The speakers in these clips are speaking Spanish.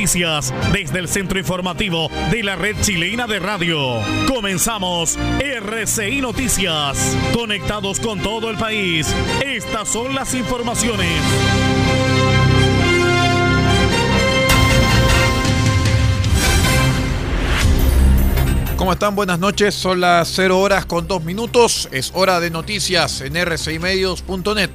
Noticias desde el centro informativo de la red chilena de radio. Comenzamos RCI Noticias. Conectados con todo el país. Estas son las informaciones. ¿Cómo están? Buenas noches. Son las 0 horas con 2 minutos. Es hora de noticias en rcimedios.net.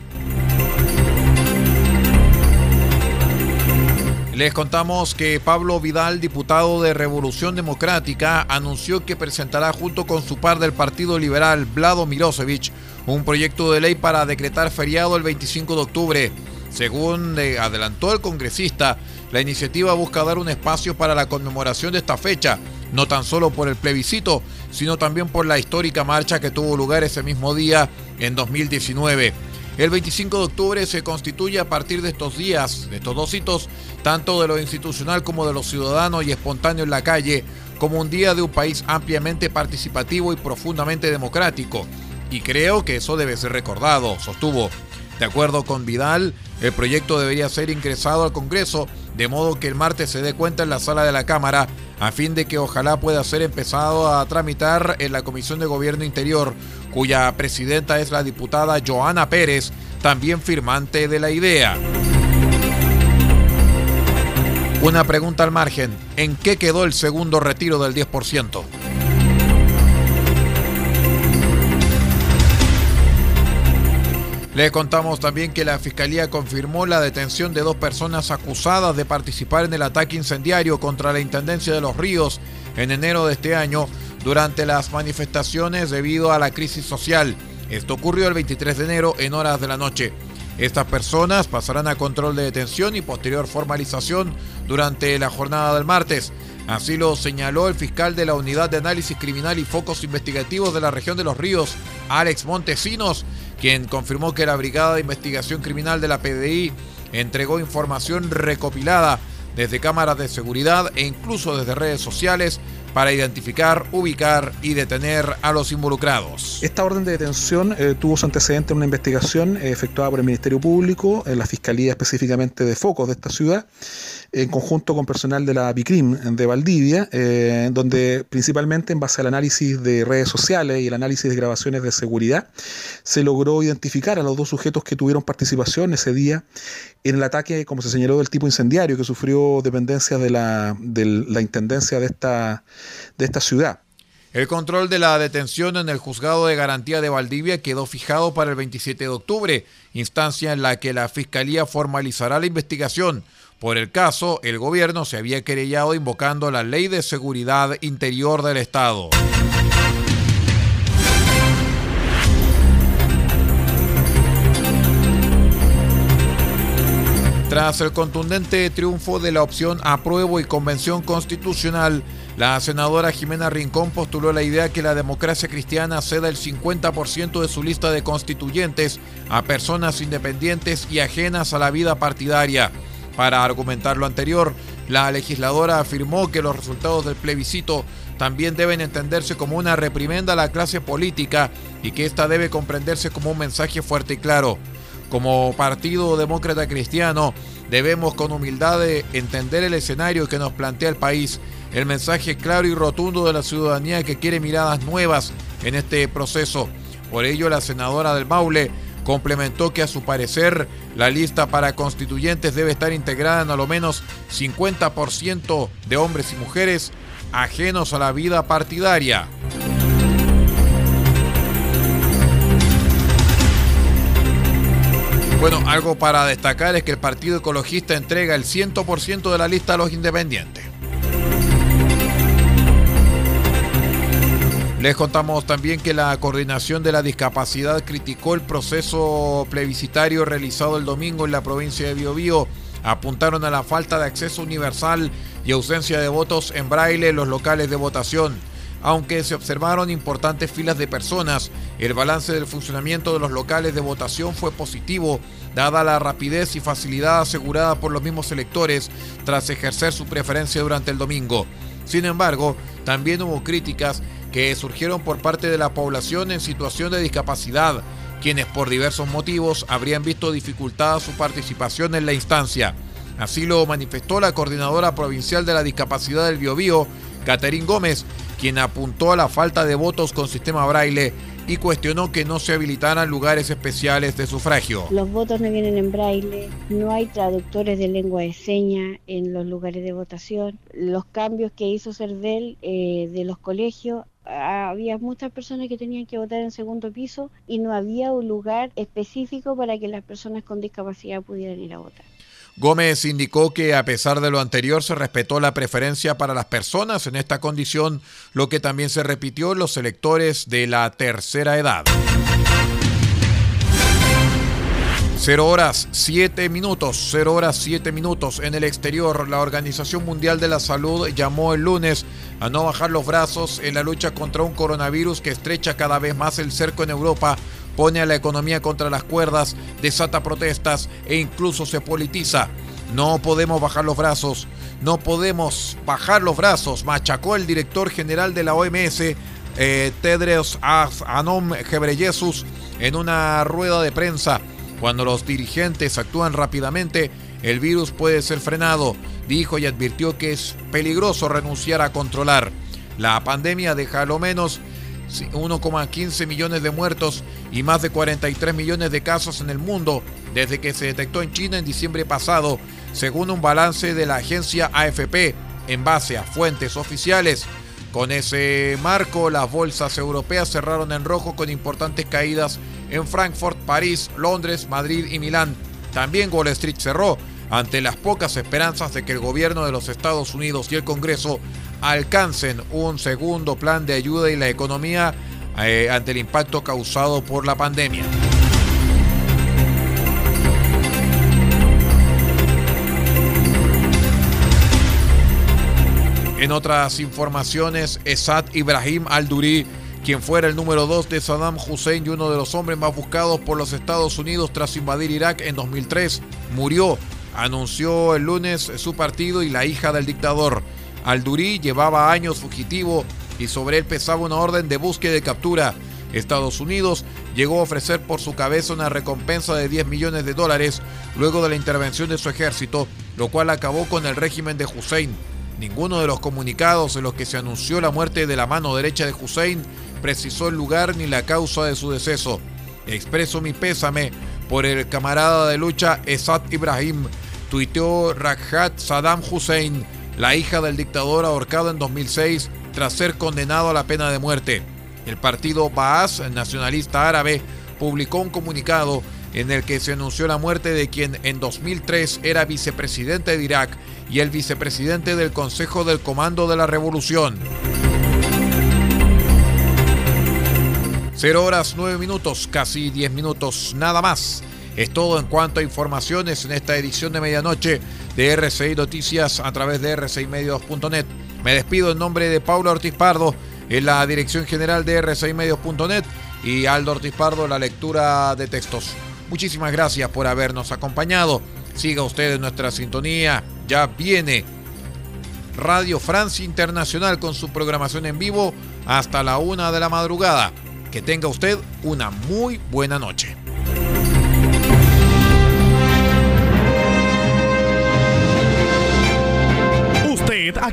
Les contamos que Pablo Vidal, diputado de Revolución Democrática, anunció que presentará junto con su par del Partido Liberal, Vlado Mirosevic, un proyecto de ley para decretar feriado el 25 de octubre. Según adelantó el congresista, la iniciativa busca dar un espacio para la conmemoración de esta fecha, no tan solo por el plebiscito, sino también por la histórica marcha que tuvo lugar ese mismo día en 2019. El 25 de octubre se constituye a partir de estos días, de estos dos hitos, tanto de lo institucional como de lo ciudadano y espontáneo en la calle, como un día de un país ampliamente participativo y profundamente democrático. Y creo que eso debe ser recordado, sostuvo. De acuerdo con Vidal, el proyecto debería ser ingresado al Congreso, de modo que el martes se dé cuenta en la sala de la Cámara, a fin de que ojalá pueda ser empezado a tramitar en la Comisión de Gobierno Interior, cuya presidenta es la diputada Joana Pérez, también firmante de la idea. Una pregunta al margen, ¿en qué quedó el segundo retiro del 10%? Le contamos también que la Fiscalía confirmó la detención de dos personas acusadas de participar en el ataque incendiario contra la Intendencia de los Ríos en enero de este año durante las manifestaciones debido a la crisis social. Esto ocurrió el 23 de enero en horas de la noche. Estas personas pasarán a control de detención y posterior formalización durante la jornada del martes. Así lo señaló el fiscal de la Unidad de Análisis Criminal y Focos Investigativos de la región de Los Ríos, Alex Montesinos, quien confirmó que la Brigada de Investigación Criminal de la PDI entregó información recopilada desde cámaras de seguridad e incluso desde redes sociales para identificar, ubicar y detener a los involucrados. Esta orden de detención eh, tuvo su antecedente en una investigación eh, efectuada por el Ministerio Público, en la Fiscalía específicamente de Focos de esta ciudad, en conjunto con personal de la BICRIM de Valdivia, eh, donde principalmente en base al análisis de redes sociales y el análisis de grabaciones de seguridad, se logró identificar a los dos sujetos que tuvieron participación ese día en el ataque, como se señaló, del tipo incendiario que sufrió dependencias de la, de la intendencia de esta, de esta ciudad. El control de la detención en el juzgado de garantía de Valdivia quedó fijado para el 27 de octubre, instancia en la que la Fiscalía formalizará la investigación. Por el caso, el gobierno se había querellado invocando la Ley de Seguridad Interior del Estado. Tras el contundente triunfo de la opción apruebo y convención constitucional, la senadora Jimena Rincón postuló la idea que la democracia cristiana ceda el 50% de su lista de constituyentes a personas independientes y ajenas a la vida partidaria. Para argumentar lo anterior, la legisladora afirmó que los resultados del plebiscito también deben entenderse como una reprimenda a la clase política y que ésta debe comprenderse como un mensaje fuerte y claro. Como Partido Demócrata Cristiano, debemos con humildad entender el escenario que nos plantea el país, el mensaje claro y rotundo de la ciudadanía que quiere miradas nuevas en este proceso. Por ello, la senadora del Maule complementó que a su parecer la lista para constituyentes debe estar integrada en a lo menos 50% de hombres y mujeres ajenos a la vida partidaria. Bueno, algo para destacar es que el Partido Ecologista entrega el 100% de la lista a los independientes. Les contamos también que la Coordinación de la Discapacidad criticó el proceso plebiscitario realizado el domingo en la provincia de Biobío. Apuntaron a la falta de acceso universal y ausencia de votos en braille en los locales de votación. Aunque se observaron importantes filas de personas, el balance del funcionamiento de los locales de votación fue positivo, dada la rapidez y facilidad asegurada por los mismos electores tras ejercer su preferencia durante el domingo. Sin embargo, también hubo críticas que surgieron por parte de la población en situación de discapacidad, quienes por diversos motivos habrían visto dificultada su participación en la instancia. Así lo manifestó la coordinadora provincial de la discapacidad del Biobío, Caterín Gómez, quien apuntó a la falta de votos con sistema braille y cuestionó que no se habilitaran lugares especiales de sufragio. Los votos no vienen en braille, no hay traductores de lengua de señas en los lugares de votación. Los cambios que hizo CERVEL eh, de los colegios había muchas personas que tenían que votar en segundo piso y no había un lugar específico para que las personas con discapacidad pudieran ir a votar. Gómez indicó que a pesar de lo anterior se respetó la preferencia para las personas en esta condición, lo que también se repitió en los electores de la tercera edad. 0 horas 7 minutos, 0 horas 7 minutos en el exterior. La Organización Mundial de la Salud llamó el lunes a no bajar los brazos en la lucha contra un coronavirus que estrecha cada vez más el cerco en Europa pone a la economía contra las cuerdas, desata protestas e incluso se politiza. No podemos bajar los brazos, no podemos bajar los brazos, machacó el director general de la OMS, eh, Tedros Adhanom Ghebreyesus, en una rueda de prensa. Cuando los dirigentes actúan rápidamente, el virus puede ser frenado, dijo y advirtió que es peligroso renunciar a controlar. La pandemia deja a lo menos 1,15 millones de muertos y más de 43 millones de casos en el mundo desde que se detectó en China en diciembre pasado, según un balance de la agencia AFP en base a fuentes oficiales. Con ese marco, las bolsas europeas cerraron en rojo con importantes caídas en Frankfurt, París, Londres, Madrid y Milán. También Wall Street cerró ante las pocas esperanzas de que el gobierno de los Estados Unidos y el Congreso alcancen un segundo plan de ayuda y la economía eh, ante el impacto causado por la pandemia. En otras informaciones, Esad Ibrahim al-Duri, quien fuera el número 2 de Saddam Hussein y uno de los hombres más buscados por los Estados Unidos tras invadir Irak en 2003, murió anunció el lunes su partido y la hija del dictador. Al-Durí llevaba años fugitivo y sobre él pesaba una orden de búsqueda y captura. Estados Unidos llegó a ofrecer por su cabeza una recompensa de 10 millones de dólares luego de la intervención de su ejército, lo cual acabó con el régimen de Hussein. Ninguno de los comunicados en los que se anunció la muerte de la mano derecha de Hussein precisó el lugar ni la causa de su deceso. Expreso mi pésame por el camarada de lucha Esad Ibrahim, tuiteó Rajat Saddam Hussein, la hija del dictador ahorcado en 2006 tras ser condenado a la pena de muerte. El partido Baas, nacionalista árabe, publicó un comunicado en el que se anunció la muerte de quien en 2003 era vicepresidente de Irak y el vicepresidente del Consejo del Comando de la Revolución. 0 horas 9 minutos, casi 10 minutos, nada más. Es todo en cuanto a informaciones en esta edición de medianoche de RCI Noticias a través de rcimedios.net. Me despido en nombre de Paula Ortiz Pardo en la dirección general de rcimedios.net y Aldo Ortiz Pardo la lectura de textos. Muchísimas gracias por habernos acompañado. Siga usted en nuestra sintonía. Ya viene Radio Francia Internacional con su programación en vivo hasta la una de la madrugada. Que tenga usted una muy buena noche.